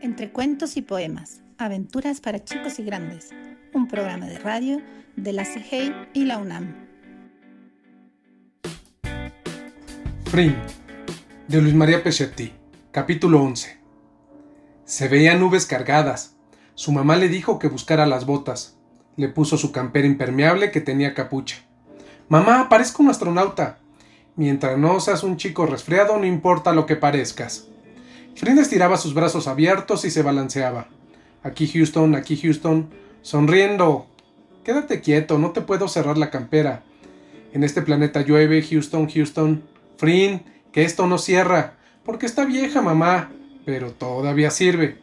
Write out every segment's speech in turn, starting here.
Entre cuentos y poemas, aventuras para chicos y grandes, un programa de radio de la CGI y la UNAM. Frin, de Luis María Pechetti, capítulo 11. Se veían nubes cargadas. Su mamá le dijo que buscara las botas. Le puso su campera impermeable que tenía capucha. Mamá, parezco un astronauta. Mientras no seas un chico resfriado, no importa lo que parezcas. Frin estiraba sus brazos abiertos y se balanceaba. Aquí Houston, aquí Houston, sonriendo. Quédate quieto, no te puedo cerrar la campera. En este planeta llueve, Houston, Houston. Frin, que esto no cierra, porque está vieja, mamá, pero todavía sirve.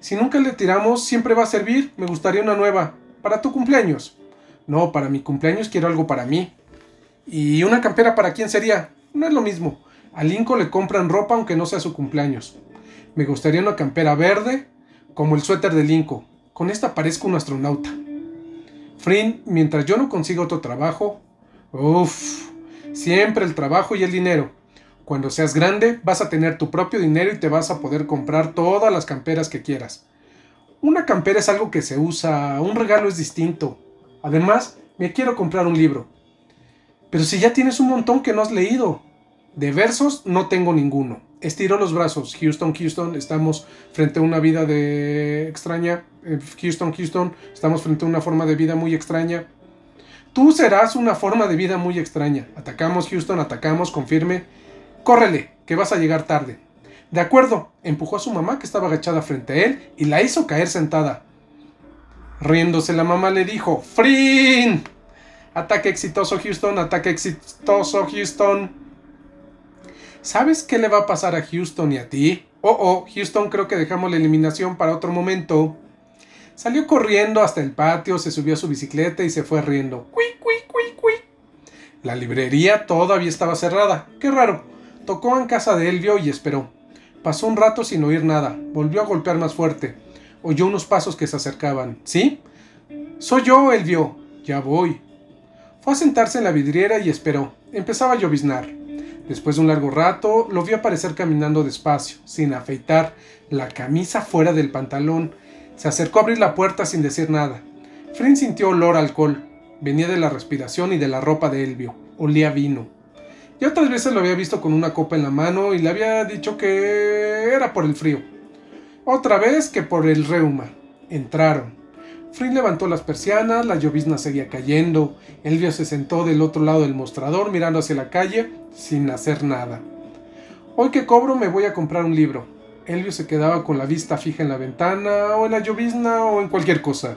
Si nunca le tiramos, siempre va a servir. Me gustaría una nueva. Para tu cumpleaños. No, para mi cumpleaños quiero algo para mí. ¿Y una campera para quién sería? No es lo mismo. A Lincoln le compran ropa aunque no sea su cumpleaños. Me gustaría una campera verde, como el suéter de Lincoln. Con esta parezco un astronauta. Frin, mientras yo no consiga otro trabajo. Uff, siempre el trabajo y el dinero. Cuando seas grande, vas a tener tu propio dinero y te vas a poder comprar todas las camperas que quieras. Una campera es algo que se usa, un regalo es distinto. Además, me quiero comprar un libro. Pero si ya tienes un montón que no has leído. De versos no tengo ninguno estiró los brazos. Houston, Houston, estamos frente a una vida de extraña. Eh, Houston, Houston, estamos frente a una forma de vida muy extraña. Tú serás una forma de vida muy extraña. Atacamos, Houston, atacamos, confirme. Córrele, que vas a llegar tarde. De acuerdo, empujó a su mamá que estaba agachada frente a él y la hizo caer sentada. Riéndose, la mamá le dijo: ¡Frin! Ataque exitoso, Houston, ataque exitoso, Houston. ¿Sabes qué le va a pasar a Houston y a ti? Oh, oh, Houston, creo que dejamos la eliminación para otro momento. Salió corriendo hasta el patio, se subió a su bicicleta y se fue riendo. ¡Cui, cui, cui, cui! La librería todavía estaba cerrada. ¡Qué raro! Tocó en casa de Elvio y esperó. Pasó un rato sin oír nada. Volvió a golpear más fuerte. Oyó unos pasos que se acercaban. ¿Sí? Soy yo, Elvio. Ya voy. Fue a sentarse en la vidriera y esperó. Empezaba a lloviznar. Después de un largo rato, lo vio aparecer caminando despacio, sin afeitar, la camisa fuera del pantalón. Se acercó a abrir la puerta sin decir nada. Frin sintió olor a alcohol. Venía de la respiración y de la ropa de Elvio. Olía vino. Ya otras veces lo había visto con una copa en la mano y le había dicho que era por el frío. Otra vez que por el reuma. Entraron. Frin levantó las persianas, la llovizna seguía cayendo. Elvio se sentó del otro lado del mostrador mirando hacia la calle sin hacer nada. Hoy que cobro me voy a comprar un libro. Elvio se quedaba con la vista fija en la ventana o en la llovizna o en cualquier cosa.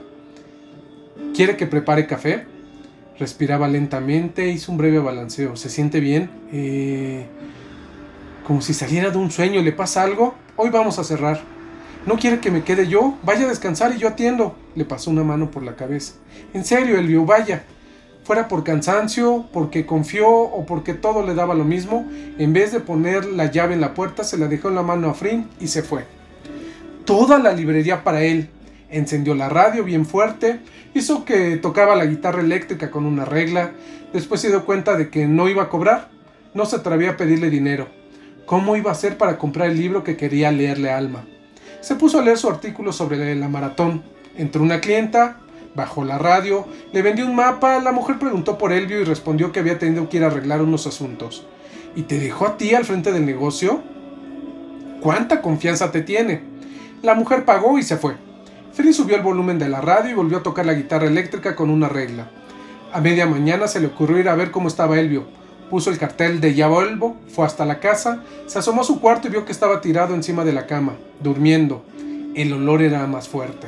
¿Quiere que prepare café? Respiraba lentamente, hizo un breve balanceo. ¿Se siente bien? Eh, como si saliera de un sueño. ¿Le pasa algo? Hoy vamos a cerrar. ¿No quiere que me quede yo? Vaya a descansar y yo atiendo. Le pasó una mano por la cabeza. En serio, Elvio, vaya. Fuera por cansancio, porque confió o porque todo le daba lo mismo, en vez de poner la llave en la puerta, se la dejó en la mano a Frin y se fue. Toda la librería para él. Encendió la radio bien fuerte, hizo que tocaba la guitarra eléctrica con una regla, después se dio cuenta de que no iba a cobrar, no se atrevía a pedirle dinero. ¿Cómo iba a hacer para comprar el libro que quería leerle a Alma? Se puso a leer su artículo sobre la maratón. Entró una clienta, bajó la radio, le vendió un mapa, la mujer preguntó por Elvio y respondió que había tenido que ir a arreglar unos asuntos. ¿Y te dejó a ti al frente del negocio? ¿Cuánta confianza te tiene? La mujer pagó y se fue. Fri subió el volumen de la radio y volvió a tocar la guitarra eléctrica con una regla. A media mañana se le ocurrió ir a ver cómo estaba Elvio. Puso el cartel de ya fue hasta la casa, se asomó a su cuarto y vio que estaba tirado encima de la cama, durmiendo. El olor era más fuerte.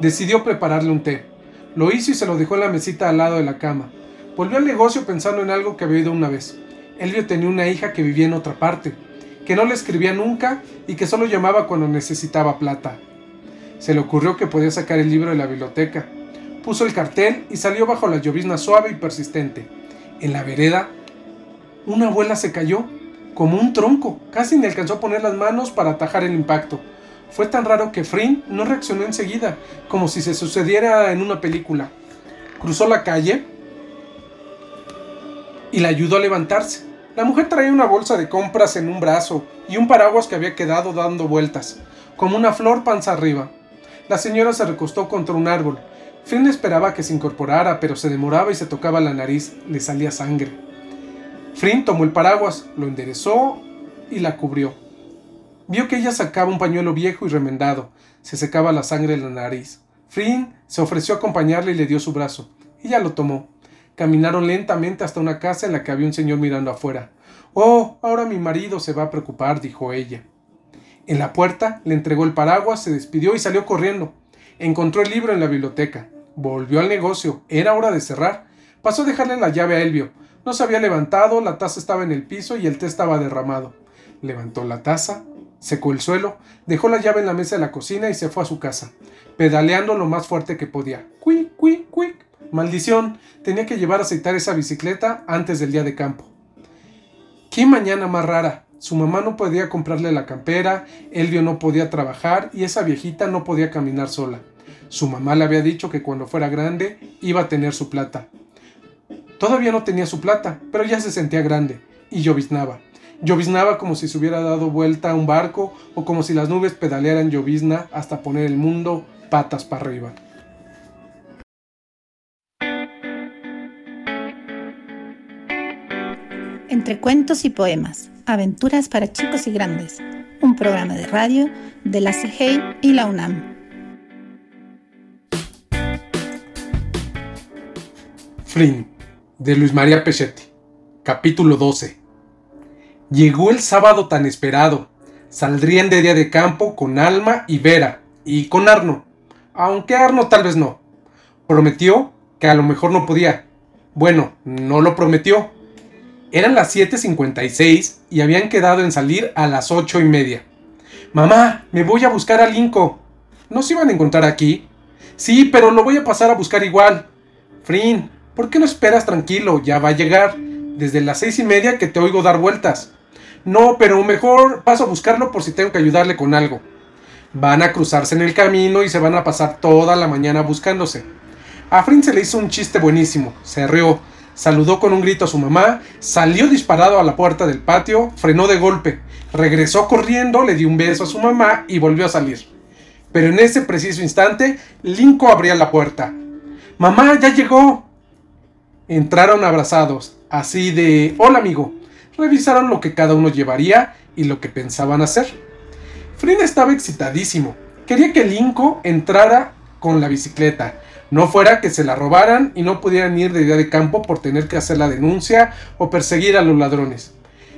Decidió prepararle un té. Lo hizo y se lo dejó en la mesita al lado de la cama. Volvió al negocio pensando en algo que había oído una vez. Elvio tenía una hija que vivía en otra parte, que no le escribía nunca y que solo llamaba cuando necesitaba plata. Se le ocurrió que podía sacar el libro de la biblioteca. Puso el cartel y salió bajo la llovizna suave y persistente. En la vereda una abuela se cayó, como un tronco, casi ni alcanzó a poner las manos para atajar el impacto. Fue tan raro que Frin no reaccionó enseguida, como si se sucediera en una película. Cruzó la calle y la ayudó a levantarse. La mujer traía una bolsa de compras en un brazo y un paraguas que había quedado dando vueltas. como una flor panza arriba. La señora se recostó contra un árbol. Flynn esperaba que se incorporara, pero se demoraba y se tocaba la nariz, le salía sangre. Flynn tomó el paraguas, lo enderezó y la cubrió. Vio que ella sacaba un pañuelo viejo y remendado, se secaba la sangre en la nariz. Flynn se ofreció a acompañarle y le dio su brazo. Ella lo tomó. Caminaron lentamente hasta una casa en la que había un señor mirando afuera. Oh, ahora mi marido se va a preocupar, dijo ella. En la puerta le entregó el paraguas, se despidió y salió corriendo. Encontró el libro en la biblioteca. Volvió al negocio. Era hora de cerrar. Pasó a dejarle la llave a Elvio. No se había levantado, la taza estaba en el piso y el té estaba derramado. Levantó la taza, secó el suelo, dejó la llave en la mesa de la cocina y se fue a su casa, pedaleando lo más fuerte que podía. ¡Cuic, cuic, cuic! Maldición, tenía que llevar a aceitar esa bicicleta antes del día de campo. ¡Qué mañana más rara! Su mamá no podía comprarle la campera, Elvio no podía trabajar y esa viejita no podía caminar sola. Su mamá le había dicho que cuando fuera grande iba a tener su plata. Todavía no tenía su plata, pero ya se sentía grande y lloviznaba. Lloviznaba como si se hubiera dado vuelta a un barco o como si las nubes pedalearan llovizna hasta poner el mundo patas para arriba. Entre cuentos y poemas, aventuras para chicos y grandes, un programa de radio de la CGI y la UNAM. Flynn, de Luis María Pechetti, capítulo 12. Llegó el sábado tan esperado. Saldrían de día de campo con Alma y Vera, y con Arno, aunque Arno tal vez no. Prometió que a lo mejor no podía. Bueno, no lo prometió, eran las 7.56 y habían quedado en salir a las ocho y media. Mamá, me voy a buscar a Linko. ¿No se iban a encontrar aquí? Sí, pero lo voy a pasar a buscar igual. Frin, ¿por qué no esperas tranquilo? Ya va a llegar. Desde las seis y media que te oigo dar vueltas. No, pero mejor paso a buscarlo por si tengo que ayudarle con algo. Van a cruzarse en el camino y se van a pasar toda la mañana buscándose. A Frin se le hizo un chiste buenísimo. Se rió saludó con un grito a su mamá, salió disparado a la puerta del patio, frenó de golpe, regresó corriendo, le dio un beso a su mamá y volvió a salir. Pero en ese preciso instante, Linko abría la puerta. ¡Mamá, ya llegó! Entraron abrazados, así de Hola amigo. Revisaron lo que cada uno llevaría y lo que pensaban hacer. Frida estaba excitadísimo. Quería que Linko entrara con la bicicleta, no fuera que se la robaran y no pudieran ir de día de campo por tener que hacer la denuncia o perseguir a los ladrones.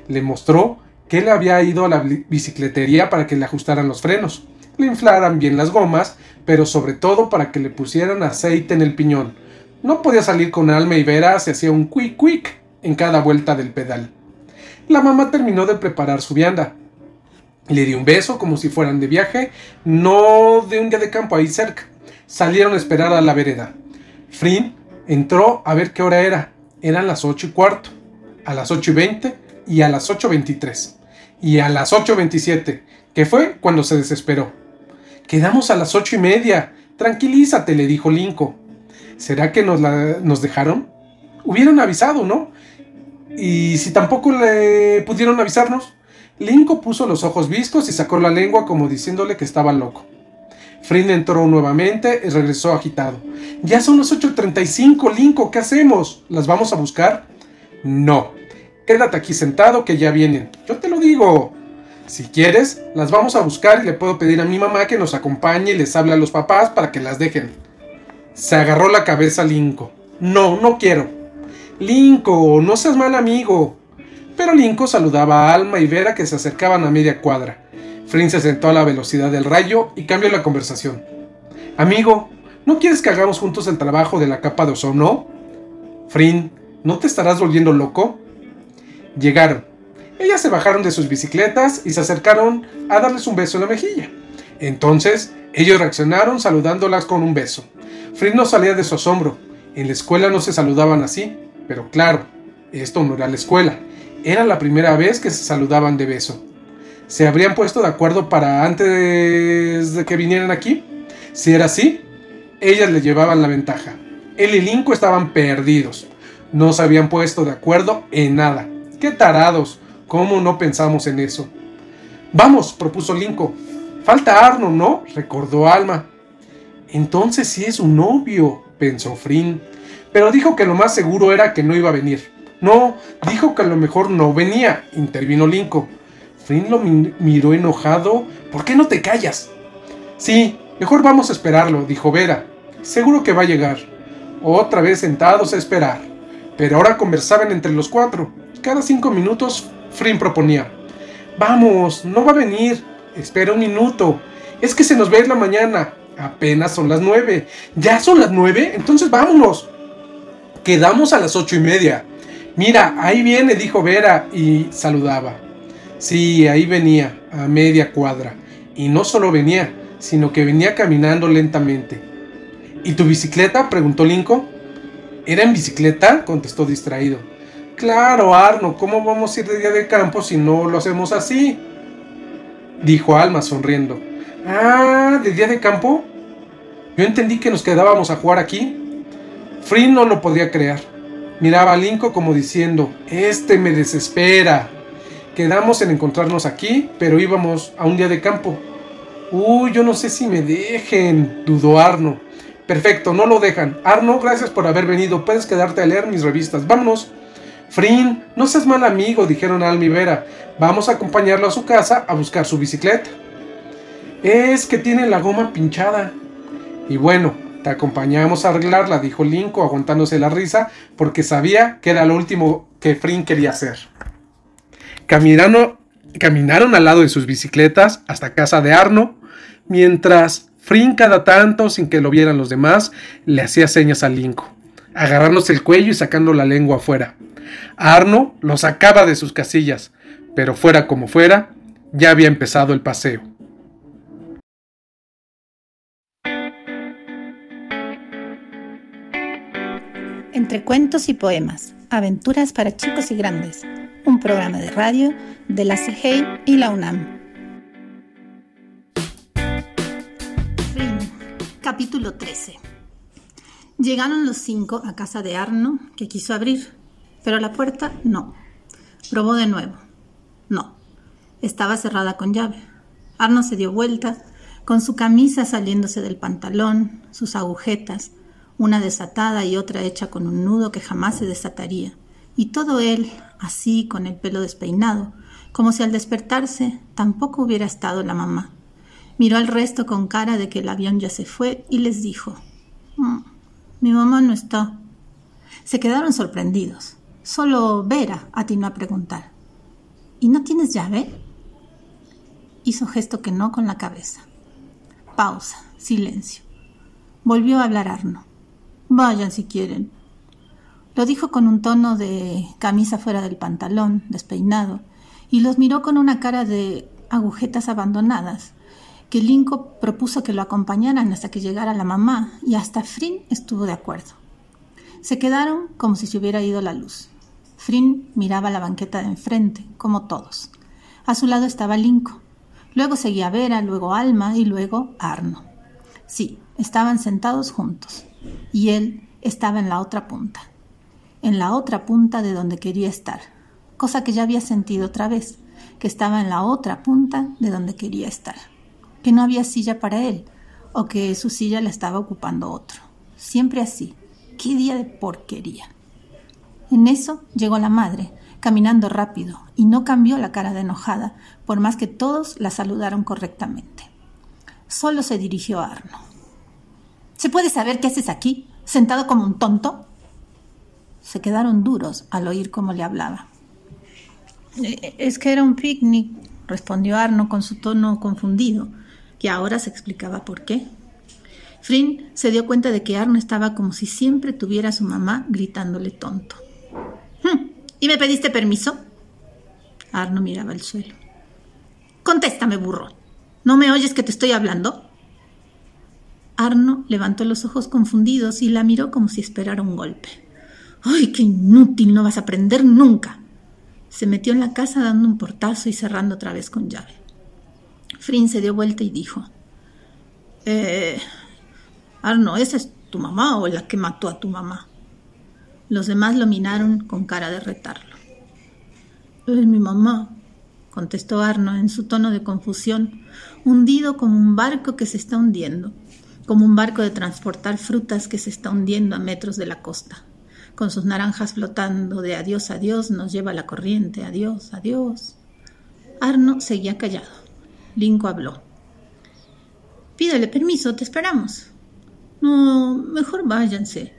Le mostró que él había ido a la bicicletería para que le ajustaran los frenos, le inflaran bien las gomas, pero sobre todo para que le pusieran aceite en el piñón. No podía salir con alma y vera, se hacía un quick quick en cada vuelta del pedal. La mamá terminó de preparar su vianda. Le dio un beso como si fueran de viaje, no de un día de campo ahí cerca salieron a esperar a la vereda. Frin entró a ver qué hora era. Eran las ocho y cuarto, a las ocho y veinte y a las ocho veintitrés. Y a las ocho veintisiete, que fue cuando se desesperó. Quedamos a las ocho y media. Tranquilízate, le dijo Linko. ¿Será que nos, nos dejaron? Hubieran avisado, ¿no? Y si tampoco le pudieron avisarnos. Linko puso los ojos viscos y sacó la lengua como diciéndole que estaba loco. Frin entró nuevamente y regresó agitado. Ya son las 8.35, Linko, ¿qué hacemos? ¿Las vamos a buscar? No. Quédate aquí sentado que ya vienen. Yo te lo digo. Si quieres, las vamos a buscar y le puedo pedir a mi mamá que nos acompañe y les hable a los papás para que las dejen. Se agarró la cabeza Linko. No, no quiero. Linko, no seas mal amigo. Pero Linko saludaba a Alma y Vera que se acercaban a media cuadra. Flynn se sentó a la velocidad del rayo y cambió la conversación. Amigo, ¿no quieres que hagamos juntos el trabajo de la capa de ozono? Frin, ¿no te estarás volviendo loco? Llegaron. Ellas se bajaron de sus bicicletas y se acercaron a darles un beso en la mejilla. Entonces, ellos reaccionaron saludándolas con un beso. Frin no salía de su asombro. En la escuela no se saludaban así, pero claro, esto no era la escuela. Era la primera vez que se saludaban de beso se habrían puesto de acuerdo para antes de que vinieran aquí. Si era así, ellas le llevaban la ventaja. Él y Linko estaban perdidos. No se habían puesto de acuerdo en nada. ¡Qué tarados! ¿Cómo no pensamos en eso? Vamos, propuso Linko. Falta Arno, ¿no? recordó Alma. Entonces sí es un novio, pensó Frin. Pero dijo que lo más seguro era que no iba a venir. No, dijo que a lo mejor no venía, intervino Linko. Frin lo miró enojado. ¿Por qué no te callas? Sí, mejor vamos a esperarlo, dijo Vera. Seguro que va a llegar. Otra vez sentados a esperar. Pero ahora conversaban entre los cuatro. Cada cinco minutos, Frin proponía. Vamos, no va a venir. Espera un minuto. Es que se nos ve en la mañana. Apenas son las nueve. ¿Ya son las nueve? Entonces vámonos. Quedamos a las ocho y media. Mira, ahí viene, dijo Vera y saludaba. Sí, ahí venía, a media cuadra. Y no solo venía, sino que venía caminando lentamente. ¿Y tu bicicleta? preguntó Linko. ¿Era en bicicleta? contestó distraído. Claro, Arno, ¿cómo vamos a ir de día de campo si no lo hacemos así? dijo Alma sonriendo. Ah, ¿de día de campo? Yo entendí que nos quedábamos a jugar aquí. Frin no lo podía creer. Miraba a Linko como diciendo, este me desespera. Quedamos en encontrarnos aquí, pero íbamos a un día de campo. Uy, yo no sé si me dejen, dudó Arno. Perfecto, no lo dejan. Arno, gracias por haber venido. Puedes quedarte a leer mis revistas. Vámonos. Frin, no seas mal amigo, dijeron a Almi Vera. Vamos a acompañarlo a su casa a buscar su bicicleta. Es que tiene la goma pinchada. Y bueno, te acompañamos a arreglarla, dijo Linko, aguantándose la risa, porque sabía que era lo último que Frin quería hacer. Caminaron, caminaron al lado de sus bicicletas hasta casa de Arno, mientras Frin cada tanto, sin que lo vieran los demás, le hacía señas a Linko, agarrándose el cuello y sacando la lengua afuera. Arno lo sacaba de sus casillas, pero fuera como fuera, ya había empezado el paseo. Entre cuentos y poemas, aventuras para chicos y grandes, un programa de radio de la CGI y la UNAM. Capítulo 13. Llegaron los cinco a casa de Arno, que quiso abrir, pero la puerta no. Probó de nuevo. No. Estaba cerrada con llave. Arno se dio vuelta, con su camisa saliéndose del pantalón, sus agujetas, una desatada y otra hecha con un nudo que jamás se desataría, y todo él así con el pelo despeinado, como si al despertarse tampoco hubiera estado la mamá. Miró al resto con cara de que el avión ya se fue y les dijo, mm, mi mamá no está. Se quedaron sorprendidos. Solo Vera atinó a preguntar, ¿y no tienes llave? Hizo gesto que no con la cabeza. Pausa, silencio. Volvió a hablar Arno. Vayan si quieren. Lo dijo con un tono de camisa fuera del pantalón, despeinado, y los miró con una cara de agujetas abandonadas, que Linko propuso que lo acompañaran hasta que llegara la mamá, y hasta Frin estuvo de acuerdo. Se quedaron como si se hubiera ido la luz. Frin miraba la banqueta de enfrente, como todos. A su lado estaba Linko. Luego seguía Vera, luego Alma y luego Arno. Sí, estaban sentados juntos y él estaba en la otra punta, en la otra punta de donde quería estar, cosa que ya había sentido otra vez, que estaba en la otra punta de donde quería estar, que no había silla para él, o que su silla la estaba ocupando otro. Siempre así. Qué día de porquería. En eso llegó la madre, caminando rápido, y no cambió la cara de enojada, por más que todos la saludaron correctamente. Solo se dirigió a Arno. ¿Se puede saber qué haces aquí, sentado como un tonto? Se quedaron duros al oír cómo le hablaba. Eh, es que era un picnic, respondió Arno con su tono confundido, que ahora se explicaba por qué. Frin se dio cuenta de que Arno estaba como si siempre tuviera a su mamá gritándole tonto. Hm, ¿Y me pediste permiso? Arno miraba el suelo. Contéstame, burro. ¿No me oyes que te estoy hablando? Arno levantó los ojos confundidos y la miró como si esperara un golpe. ¡Ay, qué inútil! No vas a aprender nunca. Se metió en la casa dando un portazo y cerrando otra vez con llave. Frin se dio vuelta y dijo: Eh. Arno, ¿esa es tu mamá o la que mató a tu mamá? Los demás lo miraron con cara de retarlo. Es mi mamá, contestó Arno en su tono de confusión, hundido como un barco que se está hundiendo, como un barco de transportar frutas que se está hundiendo a metros de la costa, con sus naranjas flotando de adiós, adiós, nos lleva la corriente, adiós, adiós. Arno seguía callado. Linco habló. Pídele permiso, te esperamos. No, mejor váyanse.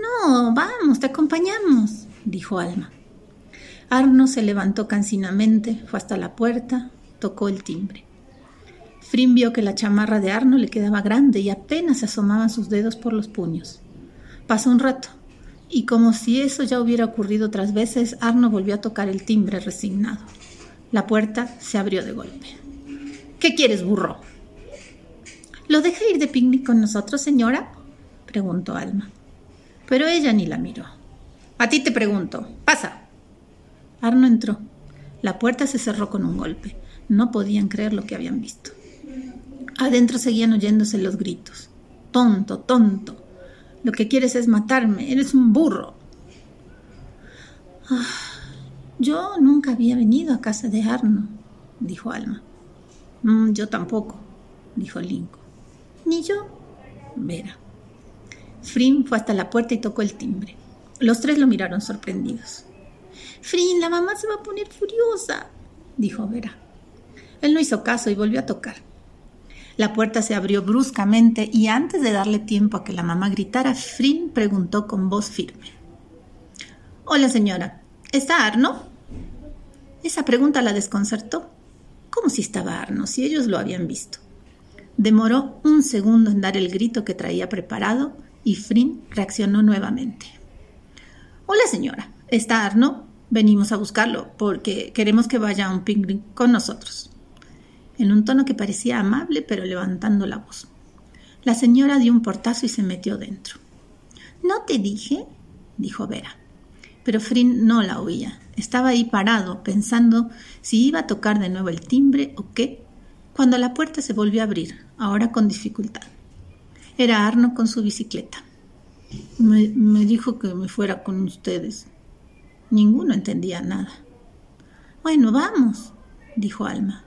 No, vamos, te acompañamos, dijo Alma. Arno se levantó cansinamente, fue hasta la puerta, tocó el timbre. Frim vio que la chamarra de Arno le quedaba grande y apenas asomaban sus dedos por los puños. Pasó un rato, y como si eso ya hubiera ocurrido otras veces, Arno volvió a tocar el timbre resignado. La puerta se abrió de golpe. ¿Qué quieres, burro? ¿Lo deja ir de picnic con nosotros, señora? preguntó Alma. Pero ella ni la miró. A ti te pregunto. Pasa. Arno entró. La puerta se cerró con un golpe. No podían creer lo que habían visto. Adentro seguían oyéndose los gritos. Tonto, tonto. Lo que quieres es matarme. Eres un burro. Ah, yo nunca había venido a casa de Arno, dijo Alma. Mm, yo tampoco, dijo Linko. Ni yo, Vera. Frin fue hasta la puerta y tocó el timbre. Los tres lo miraron sorprendidos. Frin, la mamá se va a poner furiosa, dijo Vera. Él no hizo caso y volvió a tocar. La puerta se abrió bruscamente y antes de darle tiempo a que la mamá gritara, Frin preguntó con voz firme. Hola señora, ¿está Arno? Esa pregunta la desconcertó. ¿Cómo si estaba Arno, si ellos lo habían visto? Demoró un segundo en dar el grito que traía preparado y Frin reaccionó nuevamente. Hola señora, ¿está Arno? Venimos a buscarlo porque queremos que vaya a un picnic con nosotros. En un tono que parecía amable, pero levantando la voz. La señora dio un portazo y se metió dentro. ¿No te dije? dijo Vera. Pero Frin no la oía. Estaba ahí parado, pensando si iba a tocar de nuevo el timbre o qué, cuando la puerta se volvió a abrir, ahora con dificultad. Era Arno con su bicicleta. Me, me dijo que me fuera con ustedes, Ninguno entendía nada. Bueno, vamos, dijo Alma.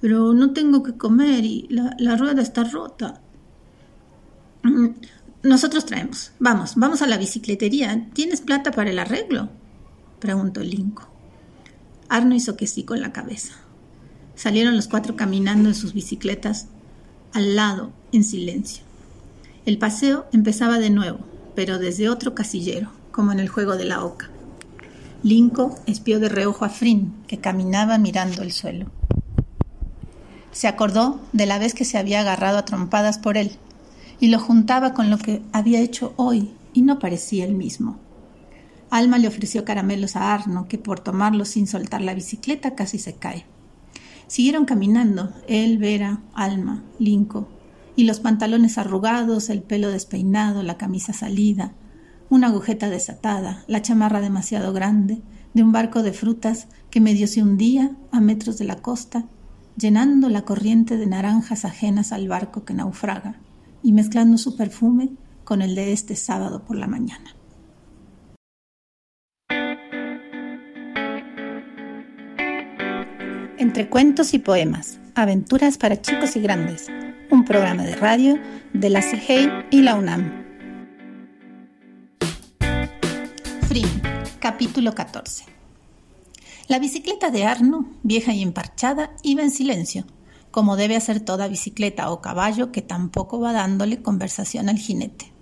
Pero no tengo que comer y la, rueda está rota. Mm, nosotros traemos. Vamos, vamos a la bicicletería. ¿Tienes plata para el arreglo? preguntó Linko. Arno hizo que sí con la cabeza. Salieron los cuatro caminando en sus bicicletas al lado, en silencio. El paseo empezaba de nuevo, pero desde otro casillero, como en el juego de la oca. Linco espió de reojo a Frin, que caminaba mirando el suelo. Se acordó de la vez que se había agarrado a trompadas por él, y lo juntaba con lo que había hecho hoy, y no parecía el mismo. Alma le ofreció caramelos a Arno, que por tomarlos sin soltar la bicicleta casi se cae. Siguieron caminando, él, Vera, Alma, Linco, y los pantalones arrugados, el pelo despeinado, la camisa salida, una agujeta desatada, la chamarra demasiado grande, de un barco de frutas que medio se hundía a metros de la costa, llenando la corriente de naranjas ajenas al barco que naufraga y mezclando su perfume con el de este sábado por la mañana. Entre cuentos y poemas, aventuras para chicos y grandes, un programa de radio de la CGI y la UNAM. Capítulo 14 La bicicleta de Arno, vieja y emparchada, iba en silencio, como debe hacer toda bicicleta o caballo que tampoco va dándole conversación al jinete.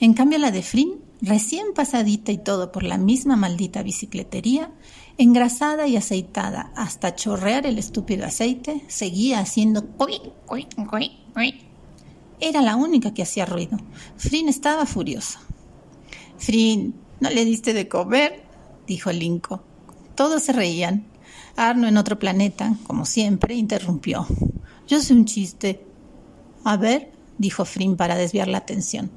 En cambio la de Frin, recién pasadita y todo por la misma maldita bicicletería, engrasada y aceitada hasta chorrear el estúpido aceite, seguía haciendo Era la única que hacía ruido. Frin estaba furioso. Frin, ¿no le diste de comer? dijo Linko. Todos se reían. Arno en otro planeta, como siempre, interrumpió. Yo sé un chiste. A ver, dijo Frim para desviar la atención.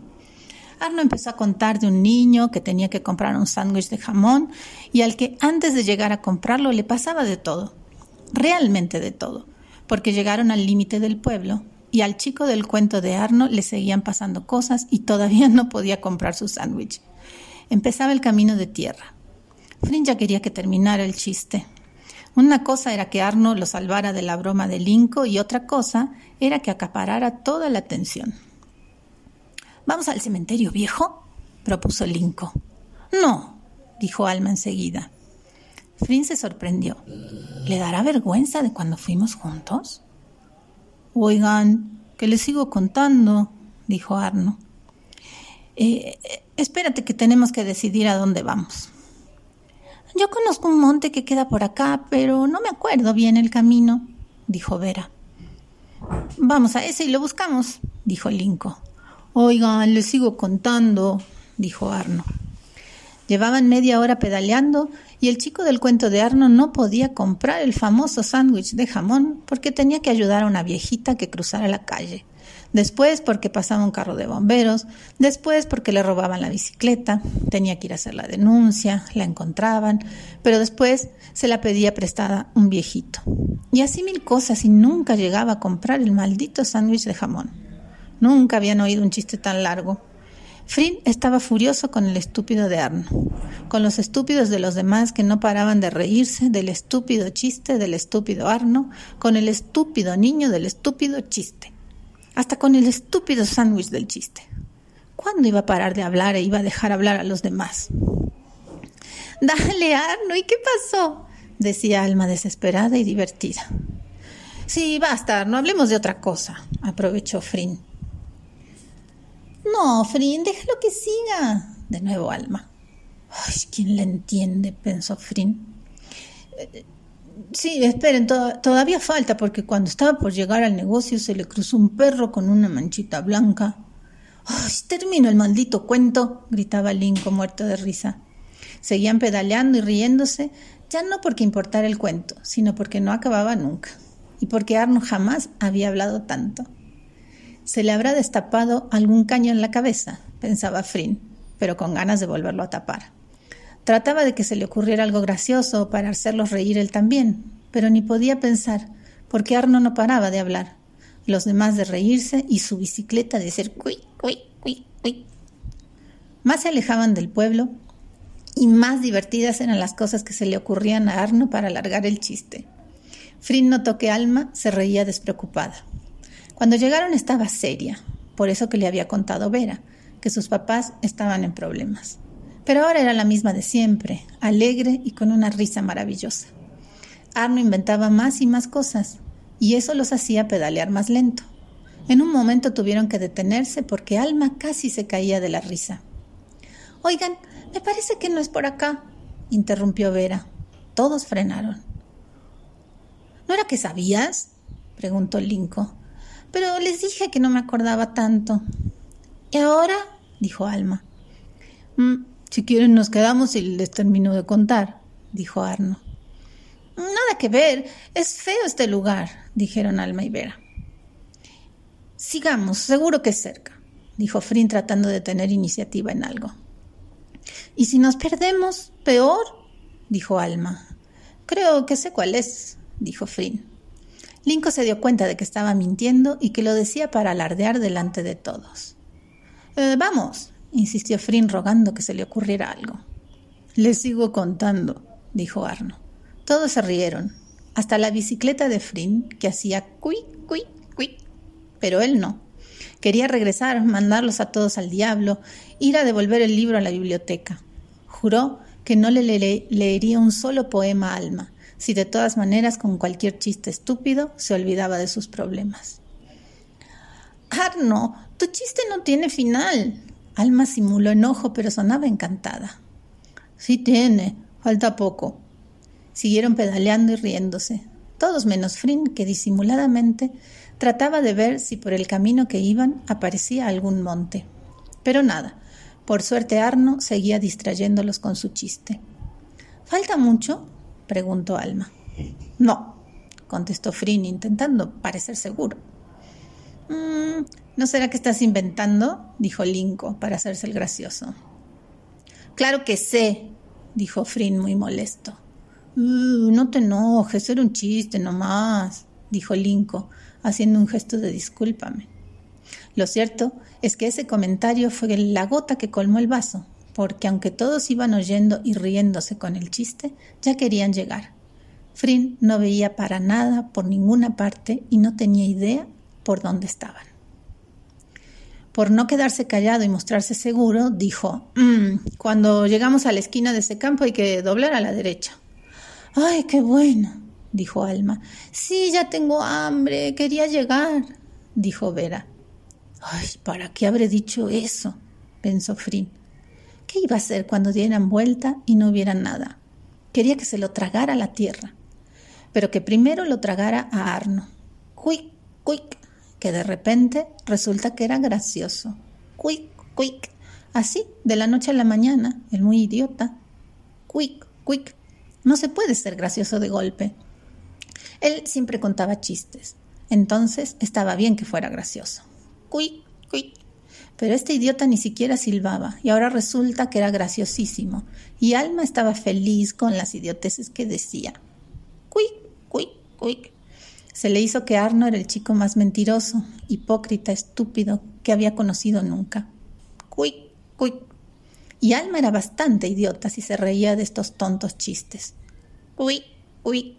Arno empezó a contar de un niño que tenía que comprar un sándwich de jamón y al que antes de llegar a comprarlo le pasaba de todo, realmente de todo, porque llegaron al límite del pueblo y al chico del cuento de Arno le seguían pasando cosas y todavía no podía comprar su sándwich. Empezaba el camino de tierra. Frin ya quería que terminara el chiste. Una cosa era que Arno lo salvara de la broma de Linco y otra cosa era que acaparara toda la atención. ¿Vamos al cementerio viejo? propuso Linco. No, dijo Alma enseguida. Frin se sorprendió. ¿Le dará vergüenza de cuando fuimos juntos? Oigan, que le sigo contando, dijo Arno. Eh, eh, espérate que tenemos que decidir a dónde vamos. Yo conozco un monte que queda por acá, pero no me acuerdo bien el camino, dijo Vera. Vamos a ese y lo buscamos, dijo Linco. Oigan, le sigo contando, dijo Arno. Llevaban media hora pedaleando y el chico del cuento de Arno no podía comprar el famoso sándwich de jamón porque tenía que ayudar a una viejita que cruzara la calle después porque pasaba un carro de bomberos, después porque le robaban la bicicleta, tenía que ir a hacer la denuncia, la encontraban, pero después se la pedía prestada un viejito. Y así mil cosas y nunca llegaba a comprar el maldito sándwich de jamón. Nunca habían oído un chiste tan largo. Frin estaba furioso con el estúpido de Arno, con los estúpidos de los demás que no paraban de reírse del estúpido chiste del estúpido Arno, con el estúpido niño del estúpido chiste hasta con el estúpido sándwich del chiste. ¿Cuándo iba a parar de hablar e iba a dejar hablar a los demás? Dale, Arno, ¿y qué pasó? decía Alma desesperada y divertida. Sí, basta, no hablemos de otra cosa, aprovechó Frin. No, Frin, déjalo que siga, de nuevo Alma. Ay, ¿quién le entiende? pensó Frin. Sí, esperen, todavía falta porque cuando estaba por llegar al negocio se le cruzó un perro con una manchita blanca. ¡Ay, termino el maldito cuento! gritaba Linco muerto de risa. Seguían pedaleando y riéndose, ya no porque importara el cuento, sino porque no acababa nunca, y porque Arno jamás había hablado tanto. Se le habrá destapado algún caño en la cabeza, pensaba Frin, pero con ganas de volverlo a tapar. Trataba de que se le ocurriera algo gracioso para hacerlos reír él también, pero ni podía pensar, porque Arno no paraba de hablar, los demás de reírse y su bicicleta de ser cui, cui, cui, cui. Más se alejaban del pueblo y más divertidas eran las cosas que se le ocurrían a Arno para alargar el chiste. Frin notó que Alma se reía despreocupada. Cuando llegaron estaba seria, por eso que le había contado Vera, que sus papás estaban en problemas. Pero ahora era la misma de siempre, alegre y con una risa maravillosa. Arno inventaba más y más cosas, y eso los hacía pedalear más lento. En un momento tuvieron que detenerse porque Alma casi se caía de la risa. Oigan, me parece que no es por acá, interrumpió Vera. Todos frenaron. ¿No era que sabías? preguntó Linco. Pero les dije que no me acordaba tanto. ¿Y ahora? dijo Alma. Mm, si quieren nos quedamos y les termino de contar, dijo Arno. Nada que ver, es feo este lugar, dijeron Alma y Vera. Sigamos, seguro que es cerca, dijo Frin tratando de tener iniciativa en algo. ¿Y si nos perdemos? Peor, dijo Alma. Creo que sé cuál es, dijo Frin. Linko se dio cuenta de que estaba mintiendo y que lo decía para alardear delante de todos. Eh, vamos, insistió Frin rogando que se le ocurriera algo. Le sigo contando, dijo Arno. Todos se rieron, hasta la bicicleta de Frin, que hacía cui, cui, cui. Pero él no. Quería regresar, mandarlos a todos al diablo, ir a devolver el libro a la biblioteca. Juró que no le leería un solo poema Alma, si de todas maneras con cualquier chiste estúpido se olvidaba de sus problemas. Arno, tu chiste no tiene final, Alma simuló enojo, pero sonaba encantada. Sí tiene, falta poco. Siguieron pedaleando y riéndose, todos menos Frin, que disimuladamente trataba de ver si por el camino que iban aparecía algún monte. Pero nada, por suerte Arno seguía distrayéndolos con su chiste. ¿Falta mucho? preguntó Alma. No, contestó Frin, intentando parecer seguro. Mm, ¿No será que estás inventando? dijo Linco, para hacerse el gracioso. Claro que sé, dijo Frin muy molesto. Uh, no te enojes, era un chiste nomás, dijo Linco, haciendo un gesto de discúlpame. Lo cierto es que ese comentario fue la gota que colmó el vaso, porque aunque todos iban oyendo y riéndose con el chiste, ya querían llegar. Frin no veía para nada por ninguna parte y no tenía idea por dónde estaban. Por no quedarse callado y mostrarse seguro, dijo, mm, cuando llegamos a la esquina de ese campo hay que doblar a la derecha. ¡Ay, qué bueno! dijo Alma. Sí, ya tengo hambre, quería llegar, dijo Vera. Ay, ¿para qué habré dicho eso? pensó Frin. ¿Qué iba a hacer cuando dieran vuelta y no hubiera nada? Quería que se lo tragara la tierra, pero que primero lo tragara a Arno. Quick, quick, de repente resulta que era gracioso. Quick, quick. Así, de la noche a la mañana, el muy idiota. Quick, quick. No se puede ser gracioso de golpe. Él siempre contaba chistes. Entonces estaba bien que fuera gracioso. Quick, quick. Pero este idiota ni siquiera silbaba y ahora resulta que era graciosísimo. Y Alma estaba feliz con las idioteces que decía. Quick, quick, quick. Se le hizo que Arno era el chico más mentiroso, hipócrita, estúpido que había conocido nunca. Cuic, cuic. Y Alma era bastante idiota si se reía de estos tontos chistes. Cuic, cuic.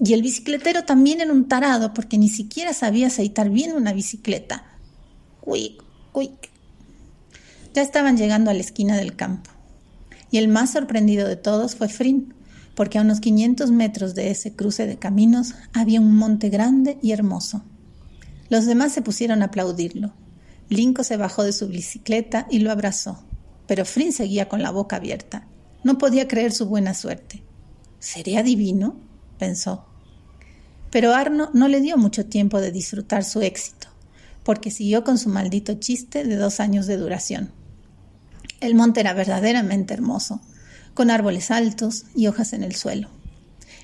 Y el bicicletero también era un tarado porque ni siquiera sabía aceitar bien una bicicleta. Cuic, cuic. Ya estaban llegando a la esquina del campo. Y el más sorprendido de todos fue Frin, porque a unos 500 metros de ese cruce de caminos había un monte grande y hermoso. Los demás se pusieron a aplaudirlo. Linco se bajó de su bicicleta y lo abrazó, pero Frin seguía con la boca abierta. No podía creer su buena suerte. ¿Sería divino? pensó. Pero Arno no le dio mucho tiempo de disfrutar su éxito, porque siguió con su maldito chiste de dos años de duración. El monte era verdaderamente hermoso, con árboles altos y hojas en el suelo.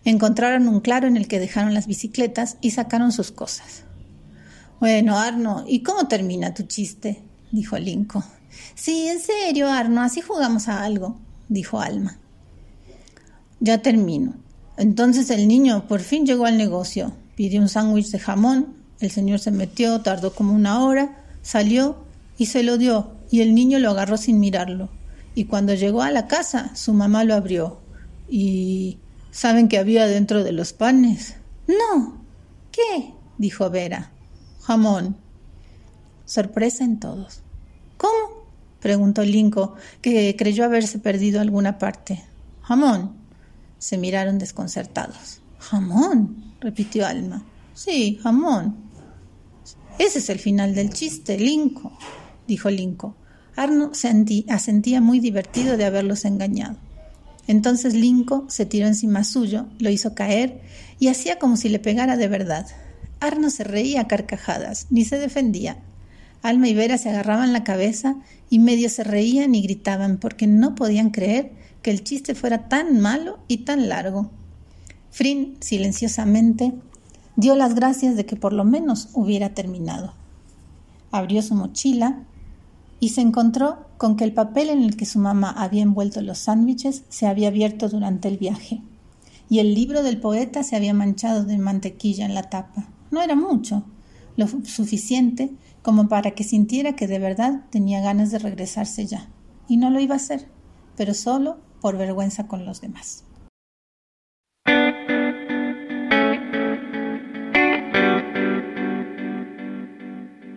Encontraron un claro en el que dejaron las bicicletas y sacaron sus cosas. Bueno, Arno, ¿y cómo termina tu chiste? dijo Linco. Sí, en serio, Arno, así jugamos a algo, dijo Alma. Ya termino. Entonces el niño por fin llegó al negocio. Pidió un sándwich de jamón. El señor se metió, tardó como una hora, salió y se lo dio, y el niño lo agarró sin mirarlo y cuando llegó a la casa su mamá lo abrió. ¿Y saben qué había dentro de los panes? No. ¿Qué? dijo Vera. Jamón. Sorpresa en todos. ¿Cómo? preguntó Linco, que creyó haberse perdido alguna parte. Jamón. Se miraron desconcertados. Jamón, repitió Alma. Sí, jamón. Ese es el final del chiste, Linco, dijo Linco. Arno asentía muy divertido de haberlos engañado. Entonces Linco se tiró encima suyo, lo hizo caer y hacía como si le pegara de verdad. Arno se reía a carcajadas, ni se defendía. Alma y Vera se agarraban la cabeza y medio se reían y gritaban porque no podían creer que el chiste fuera tan malo y tan largo. Frin, silenciosamente, dio las gracias de que por lo menos hubiera terminado. Abrió su mochila y se encontró con que el papel en el que su mamá había envuelto los sándwiches se había abierto durante el viaje, y el libro del poeta se había manchado de mantequilla en la tapa. No era mucho, lo suficiente como para que sintiera que de verdad tenía ganas de regresarse ya, y no lo iba a hacer, pero solo por vergüenza con los demás.